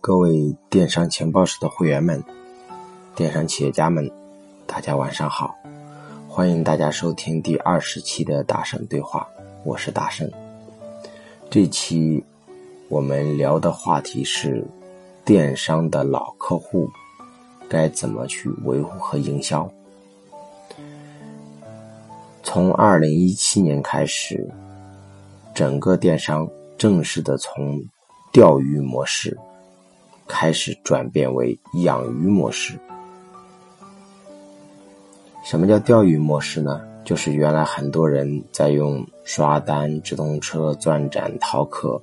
各位电商情报室的会员们、电商企业家们，大家晚上好！欢迎大家收听第二十期的大圣对话，我是大圣。这期我们聊的话题是电商的老客户该怎么去维护和营销。从二零一七年开始，整个电商正式的从钓鱼模式。开始转变为养鱼模式。什么叫钓鱼模式呢？就是原来很多人在用刷单、直通车、钻展、淘客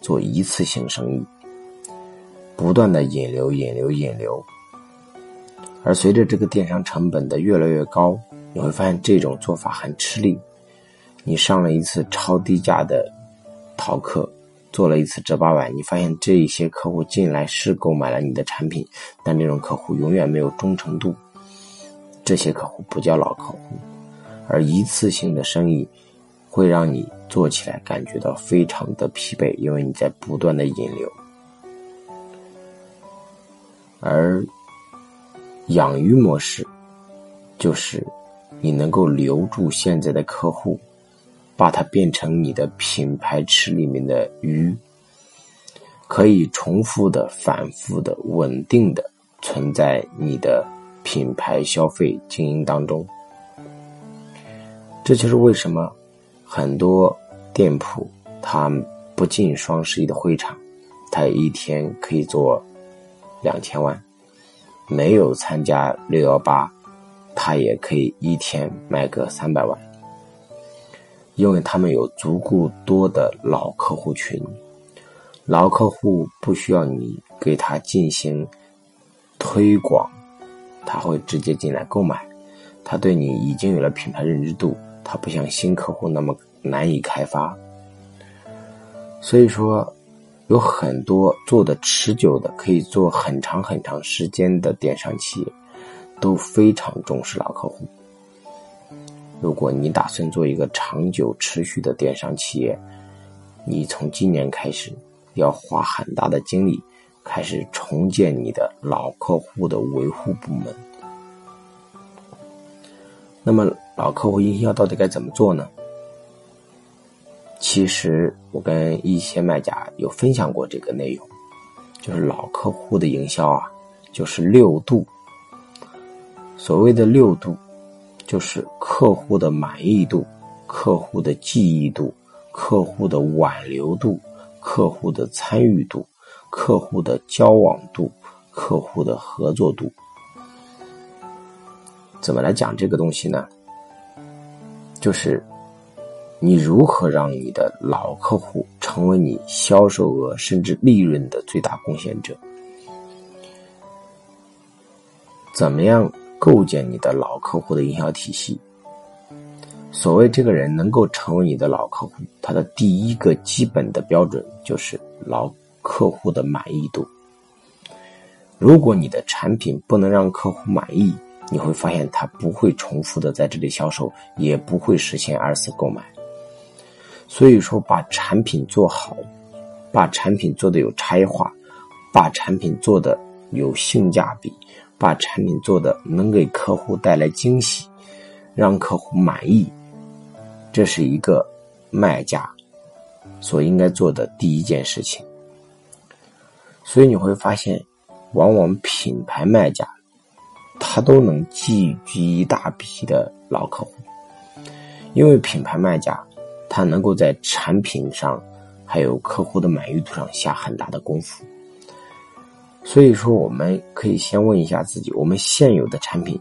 做一次性生意，不断的引流、引流、引流。而随着这个电商成本的越来越高，你会发现这种做法很吃力。你上了一次超低价的淘客。做了一次折八万，你发现这一些客户进来是购买了你的产品，但这种客户永远没有忠诚度。这些客户不叫老客户，而一次性的生意会让你做起来感觉到非常的疲惫，因为你在不断的引流。而养鱼模式就是你能够留住现在的客户。把它变成你的品牌池里面的鱼，可以重复的、反复的、稳定的存在你的品牌消费经营当中。这就是为什么很多店铺它不进双十一的会场，它一天可以做两千万；没有参加六幺八，它也可以一天卖个三百万。因为他们有足够多的老客户群，老客户不需要你给他进行推广，他会直接进来购买。他对你已经有了品牌认知度，他不像新客户那么难以开发。所以说，有很多做的持久的，可以做很长很长时间的电商企业，都非常重视老客户。如果你打算做一个长久持续的电商企业，你从今年开始要花很大的精力，开始重建你的老客户的维护部门。那么，老客户营销到底该怎么做呢？其实我跟一些卖家有分享过这个内容，就是老客户的营销啊，就是六度。所谓的六度。就是客户的满意度、客户的记忆度、客户的挽留度、客户的参与度、客户的交往度、客户的合作度。怎么来讲这个东西呢？就是你如何让你的老客户成为你销售额甚至利润的最大贡献者？怎么样？构建你的老客户的营销体系。所谓这个人能够成为你的老客户，他的第一个基本的标准就是老客户的满意度。如果你的产品不能让客户满意，你会发现他不会重复的在这里销售，也不会实现二次购买。所以说，把产品做好，把产品做的有差异化，把产品做的有性价比。把产品做的能给客户带来惊喜，让客户满意，这是一个卖家所应该做的第一件事情。所以你会发现，往往品牌卖家他都能聚集一大批的老客户，因为品牌卖家他能够在产品上还有客户的满意度上下很大的功夫。所以说，我们可以先问一下自己：我们现有的产品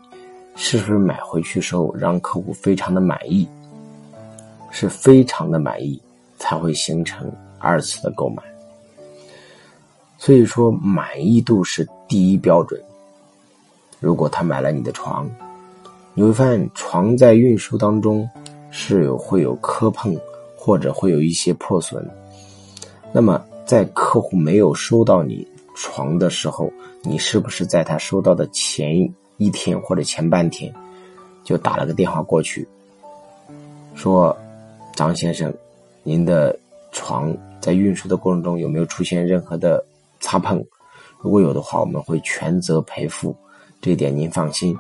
是不是买回去时候让客户非常的满意？是非常的满意才会形成二次的购买。所以说，满意度是第一标准。如果他买了你的床，你会发现床在运输当中是有会有磕碰或者会有一些破损。那么，在客户没有收到你。床的时候，你是不是在他收到的前一天或者前半天，就打了个电话过去，说：“张先生，您的床在运输的过程中有没有出现任何的擦碰？如果有的话，我们会全责赔付，这一点您放心。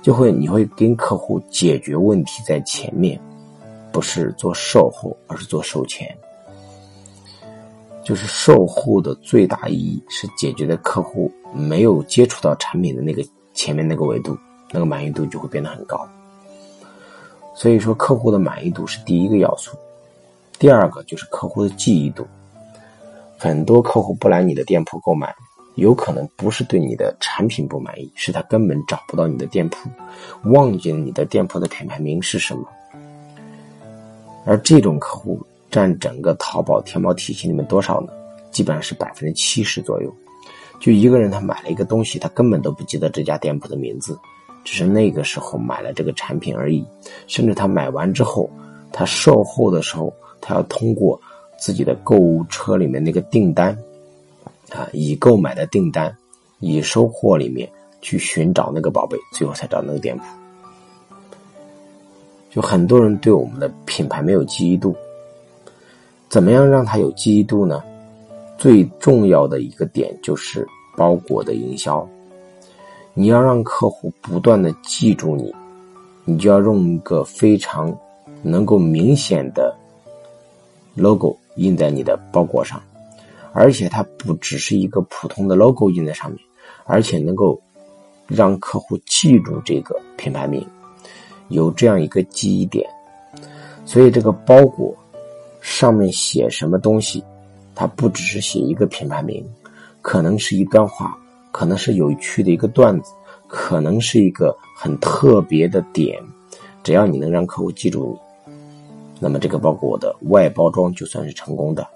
就会你会跟客户解决问题在前面，不是做售后，而是做售前。就是售后的最大意义是解决的客户没有接触到产品的那个前面那个维度，那个满意度就会变得很高。所以说，客户的满意度是第一个要素，第二个就是客户的记忆度。很多客户不来你的店铺购买，有可能不是对你的产品不满意，是他根本找不到你的店铺，忘记了你的店铺的品牌名是什么。而这种客户占整个淘宝、天猫体系里面多少呢？基本上是百分之七十左右。就一个人，他买了一个东西，他根本都不记得这家店铺的名字，只是那个时候买了这个产品而已。甚至他买完之后，他售后的时候，他要通过。自己的购物车里面那个订单，啊，已购买的订单，已收货里面去寻找那个宝贝，最后才找那个店铺。就很多人对我们的品牌没有记忆度，怎么样让他有记忆度呢？最重要的一个点就是包裹的营销，你要让客户不断的记住你，你就要用一个非常能够明显的 logo。印在你的包裹上，而且它不只是一个普通的 logo 印在上面，而且能够让客户记住这个品牌名，有这样一个记忆点。所以这个包裹上面写什么东西，它不只是写一个品牌名，可能是一段话，可能是有趣的一个段子，可能是一个很特别的点，只要你能让客户记住你。那么这个包裹的外包装就算是成功的。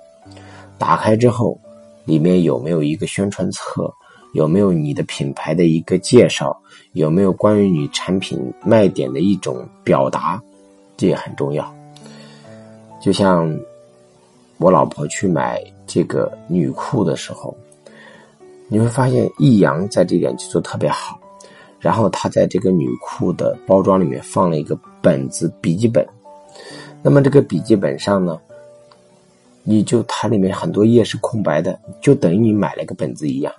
打开之后，里面有没有一个宣传册？有没有你的品牌的一个介绍？有没有关于你产品卖点的一种表达？这也很重要。就像我老婆去买这个女裤的时候，你会发现易阳在这点就做特别好。然后他在这个女裤的包装里面放了一个本子笔记本。那么这个笔记本上呢，你就它里面很多页是空白的，就等于你买了个本子一样。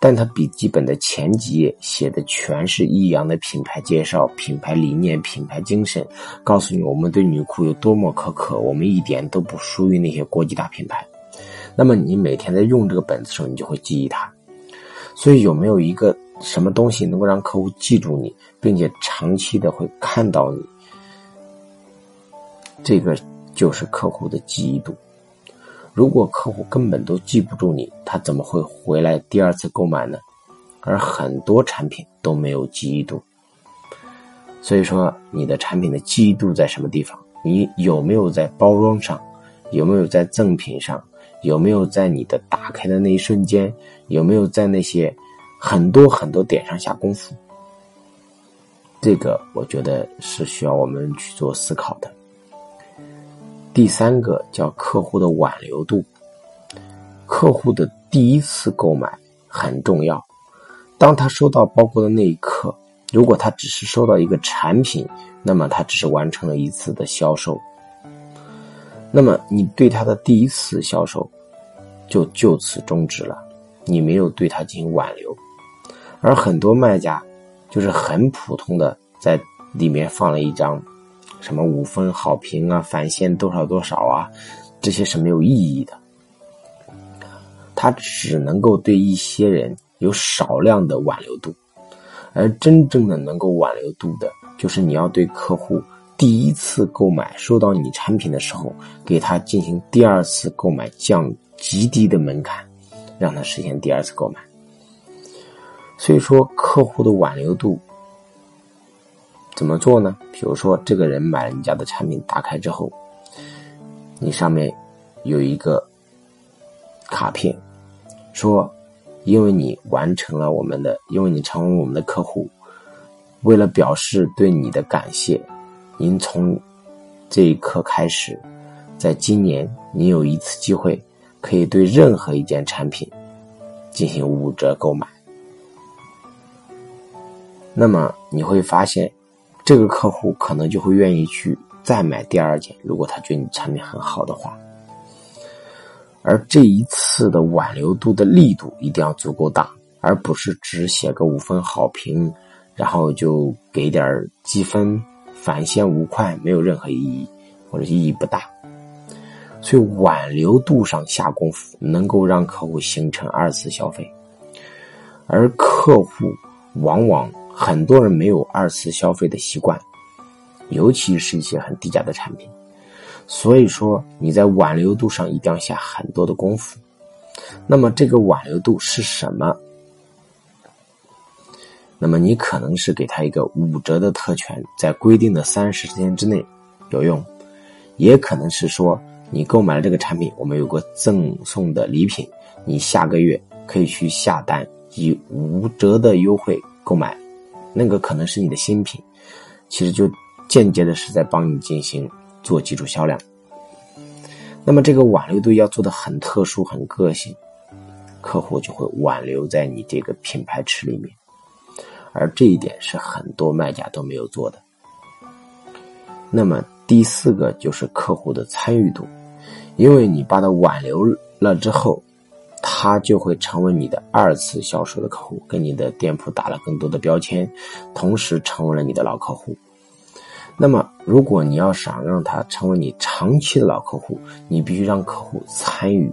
但他笔记本的前几页写的全是益阳的品牌介绍、品牌理念、品牌精神，告诉你我们对女裤有多么苛刻，我们一点都不输于那些国际大品牌。那么你每天在用这个本子时候，你就会记忆它。所以有没有一个什么东西能够让客户记住你，并且长期的会看到你？这个就是客户的记忆度。如果客户根本都记不住你，他怎么会回来第二次购买呢？而很多产品都没有记忆度。所以说，你的产品的记忆度在什么地方？你有没有在包装上？有没有在赠品上？有没有在你的打开的那一瞬间？有没有在那些很多很多点上下功夫？这个我觉得是需要我们去做思考的。第三个叫客户的挽留度，客户的第一次购买很重要。当他收到包裹的那一刻，如果他只是收到一个产品，那么他只是完成了一次的销售。那么你对他的第一次销售就就此终止了，你没有对他进行挽留。而很多卖家就是很普通的在里面放了一张。什么五分好评啊，返现多少多少啊，这些是没有意义的。它只能够对一些人有少量的挽留度，而真正的能够挽留度的，就是你要对客户第一次购买收到你产品的时候，给他进行第二次购买降极低的门槛，让他实现第二次购买。所以说，客户的挽留度。怎么做呢？比如说，这个人买了你家的产品，打开之后，你上面有一个卡片，说，因为你完成了我们的，因为你成为我们的客户，为了表示对你的感谢，您从这一刻开始，在今年，你有一次机会，可以对任何一件产品进行五折购买。那么你会发现。这个客户可能就会愿意去再买第二件，如果他觉得你产品很好的话。而这一次的挽留度的力度一定要足够大，而不是只写个五分好评，然后就给点积分，返现五块，没有任何意义，或者意义不大。所以挽留度上下功夫，能够让客户形成二次消费。而客户往往很多人没有二次消费的习惯，尤其是一些很低价的产品。所以说，你在挽留度上一定要下很多的功夫。那么，这个挽留度是什么？那么，你可能是给他一个五折的特权，在规定的三十天之内有用；也可能是说，你购买了这个产品，我们有个赠送的礼品，你下个月可以去下单，以五折的优惠购买，那个可能是你的新品，其实就间接的是在帮你进行。做基础销量，那么这个挽留度要做的很特殊、很个性，客户就会挽留在你这个品牌池里面，而这一点是很多卖家都没有做的。那么第四个就是客户的参与度，因为你把他挽留了之后，他就会成为你的二次销售的客户，跟你的店铺打了更多的标签，同时成为了你的老客户。那么，如果你要想让他成为你长期的老客户，你必须让客户参与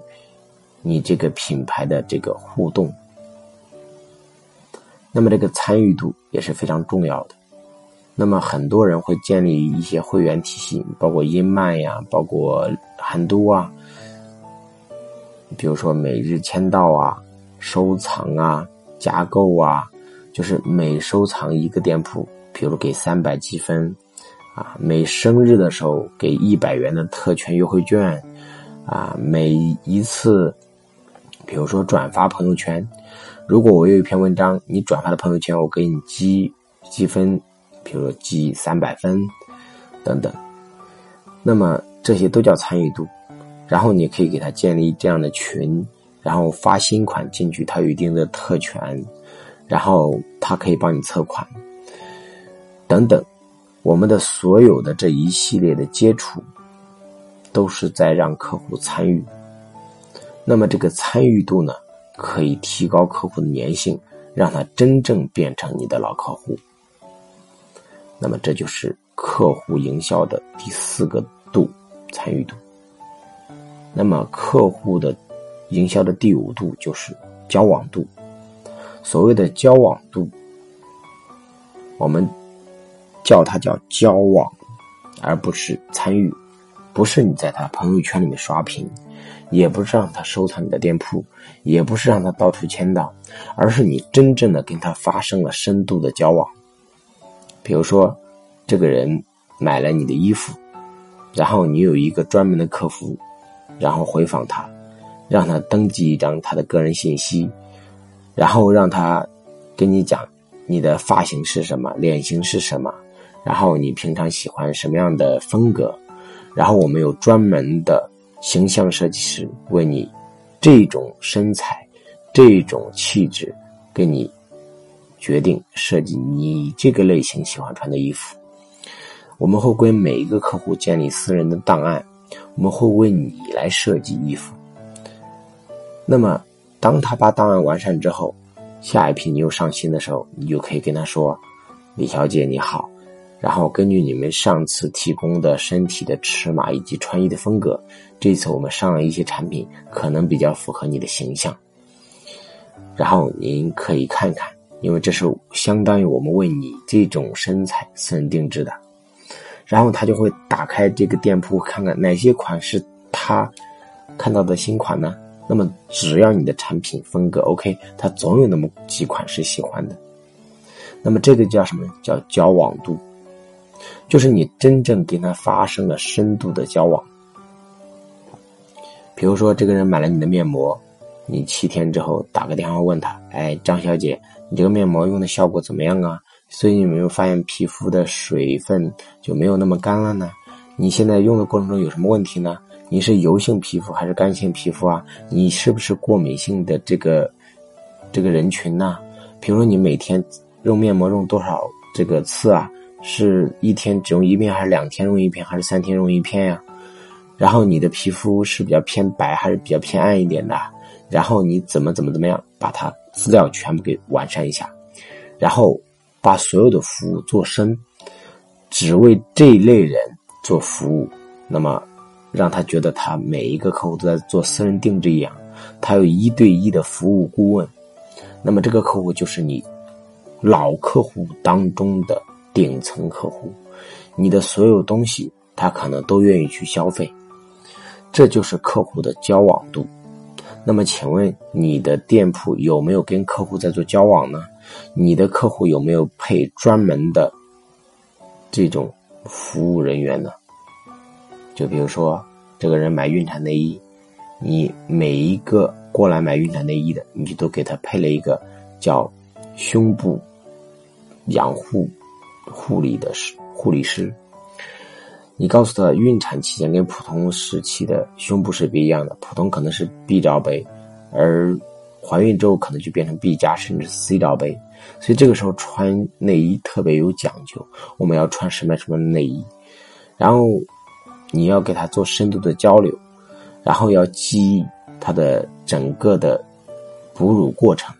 你这个品牌的这个互动。那么，这个参与度也是非常重要的。那么，很多人会建立一些会员体系，包括英曼呀，包括很多啊，比如说每日签到啊、收藏啊、加购啊，就是每收藏一个店铺，比如给三百积分。啊，每生日的时候给一百元的特权优惠券，啊，每一次，比如说转发朋友圈，如果我有一篇文章，你转发的朋友圈，我给你积积分，比如说积三百分，等等，那么这些都叫参与度。然后你可以给他建立这样的群，然后发新款进去，他有一定的特权，然后他可以帮你测款，等等。我们的所有的这一系列的接触，都是在让客户参与。那么这个参与度呢，可以提高客户的粘性，让他真正变成你的老客户。那么这就是客户营销的第四个度——参与度。那么客户的营销的第五度就是交往度。所谓的交往度，我们。叫他叫交往，而不是参与，不是你在他朋友圈里面刷屏，也不是让他收藏你的店铺，也不是让他到处签到，而是你真正的跟他发生了深度的交往。比如说，这个人买了你的衣服，然后你有一个专门的客服，然后回访他，让他登记一张他的个人信息，然后让他跟你讲你的发型是什么，脸型是什么。然后你平常喜欢什么样的风格？然后我们有专门的形象设计师为你这种身材、这种气质给你决定设计你这个类型喜欢穿的衣服。我们会为每一个客户建立私人的档案，我们会为你来设计衣服。那么，当他把档案完善之后，下一批你又上新的时候，你就可以跟他说：“李小姐你好。”然后根据你们上次提供的身体的尺码以及穿衣的风格，这次我们上了一些产品，可能比较符合你的形象。然后您可以看看，因为这是相当于我们为你这种身材私人定制的。然后他就会打开这个店铺，看看哪些款是他看到的新款呢？那么只要你的产品风格 OK，他总有那么几款是喜欢的。那么这个叫什么？叫交往度。就是你真正跟他发生了深度的交往，比如说这个人买了你的面膜，你七天之后打个电话问他：“哎，张小姐，你这个面膜用的效果怎么样啊？最近有没有发现皮肤的水分就没有那么干了呢？你现在用的过程中有什么问题呢？你是油性皮肤还是干性皮肤啊？你是不是过敏性的这个这个人群呢？比如说你每天用面膜用多少这个次啊？”是一天只用一片，还是两天用一片，还是三天用一片呀？然后你的皮肤是比较偏白还是比较偏暗一点的？然后你怎么怎么怎么样，把它资料全部给完善一下，然后把所有的服务做深，只为这一类人做服务。那么让他觉得他每一个客户都在做私人定制一样，他有一对一的服务顾问。那么这个客户就是你老客户当中的顶层客户，你的所有东西他可能都愿意去消费，这就是客户的交往度。那么请问你的店铺有没有跟客户在做交往呢？你的客户有没有配专门的这种服务人员呢？就比如说这个人买孕产内衣，你每一个。过来买孕产内衣的，你都给他配了一个叫胸部养护护理的护理师。你告诉他，孕产期间跟普通时期的胸部是不一样的，普通可能是 B 罩杯，而怀孕之后可能就变成 B 加甚至 C 罩杯。所以这个时候穿内衣特别有讲究，我们要穿什么什么内衣，然后你要给他做深度的交流，然后要记忆。他的整个的哺乳过程，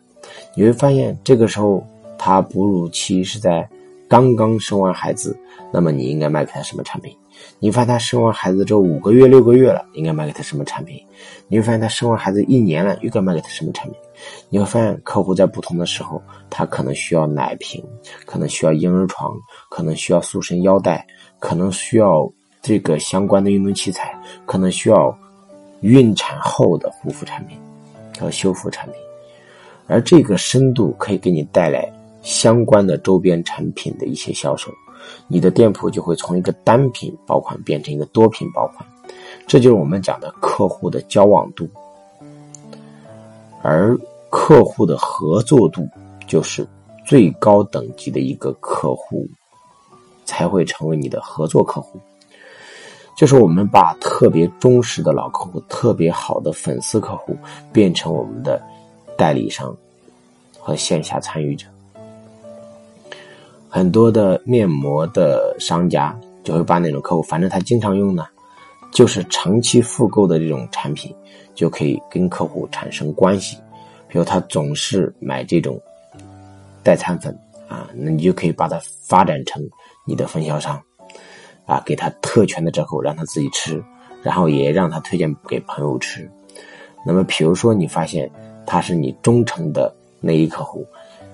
你会发现，这个时候他哺乳期是在刚刚生完孩子，那么你应该卖给他什么产品？你发现他生完孩子之后五个月、六个月了，应该卖给他什么产品？你会发现他生完孩子一年了，又该卖给他什么产品？你会发现，客户在不同的时候，他可能需要奶瓶，可能需要婴儿床，可能需要塑身腰带，可能需要这个相关的运动器材，可能需要。孕产后的护肤产品和修复产品，而这个深度可以给你带来相关的周边产品的一些销售，你的店铺就会从一个单品爆款变成一个多品爆款，这就是我们讲的客户的交往度，而客户的合作度就是最高等级的一个客户才会成为你的合作客户。就是我们把特别忠实的老客户、特别好的粉丝客户变成我们的代理商和线下参与者。很多的面膜的商家就会把那种客户，反正他经常用呢，就是长期复购的这种产品，就可以跟客户产生关系。比如他总是买这种代餐粉啊，那你就可以把它发展成你的分销商。啊，给他特权的折扣，让他自己吃，然后也让他推荐给朋友吃。那么，比如说你发现他是你忠诚的内衣客户，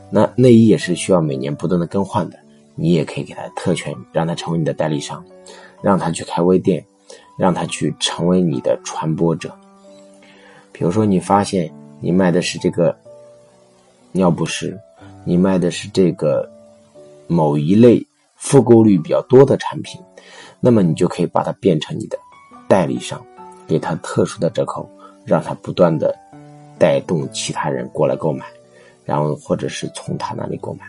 那内衣也是需要每年不断的更换的，你也可以给他特权，让他成为你的代理商，让他去开微店，让他去成为你的传播者。比如说，你发现你卖的是这个尿不湿，你卖的是这个某一类复购率比较多的产品。那么你就可以把它变成你的代理商，给他特殊的折扣，让他不断的带动其他人过来购买，然后或者是从他那里购买。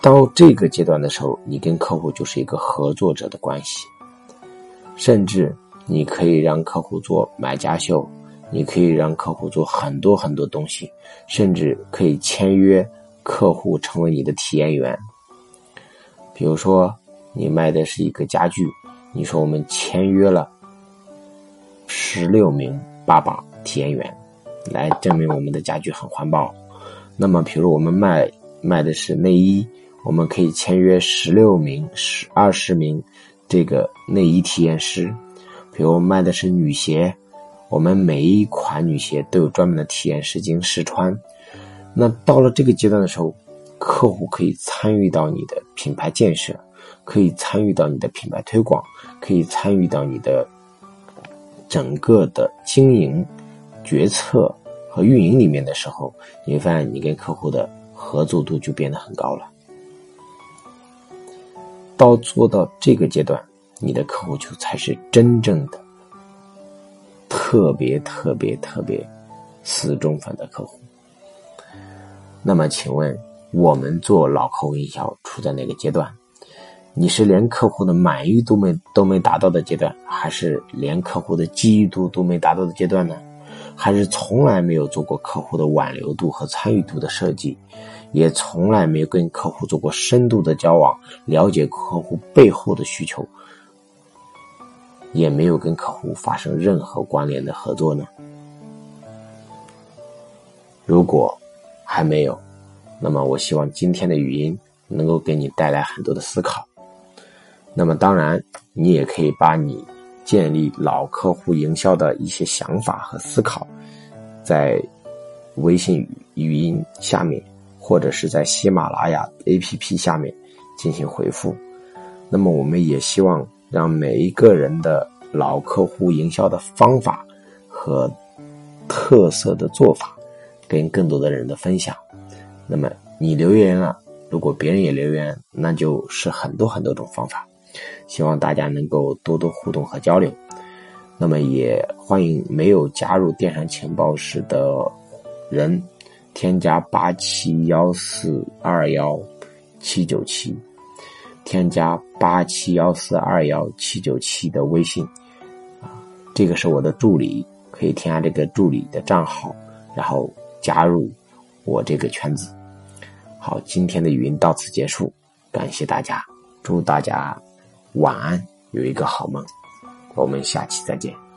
到这个阶段的时候，你跟客户就是一个合作者的关系，甚至你可以让客户做买家秀，你可以让客户做很多很多东西，甚至可以签约客户成为你的体验员。比如说，你卖的是一个家具，你说我们签约了十六名爸爸体验员，来证明我们的家具很环保。那么，比如我们卖卖的是内衣，我们可以签约十六名、十二十名这个内衣体验师。比如卖的是女鞋，我们每一款女鞋都有专门的体验师进行试穿。那到了这个阶段的时候。客户可以参与到你的品牌建设，可以参与到你的品牌推广，可以参与到你的整个的经营决策和运营里面的时候，你会发现你跟客户的合作度就变得很高了。到做到这个阶段，你的客户就才是真正的特别特别特别死忠粉的客户。那么，请问？我们做老客户营销处在哪个阶段？你是连客户的满意度没都没达到的阶段，还是连客户的记忆度都没达到的阶段呢？还是从来没有做过客户的挽留度和参与度的设计，也从来没有跟客户做过深度的交往，了解客户背后的需求，也没有跟客户发生任何关联的合作呢？如果还没有，那么我希望今天的语音能够给你带来很多的思考。那么当然，你也可以把你建立老客户营销的一些想法和思考，在微信语音下面，或者是在喜马拉雅 APP 下面进行回复。那么我们也希望让每一个人的老客户营销的方法和特色的做法，跟更多的人的分享。那么你留言了，如果别人也留言，那就是很多很多种方法。希望大家能够多多互动和交流。那么也欢迎没有加入电商情报室的人，添加八七幺四二幺七九七。添加八七幺四二幺七九七的微信，啊，这个是我的助理，可以添加这个助理的账号，然后加入我这个圈子。好，今天的语音到此结束，感谢大家，祝大家晚安，有一个好梦，我们下期再见。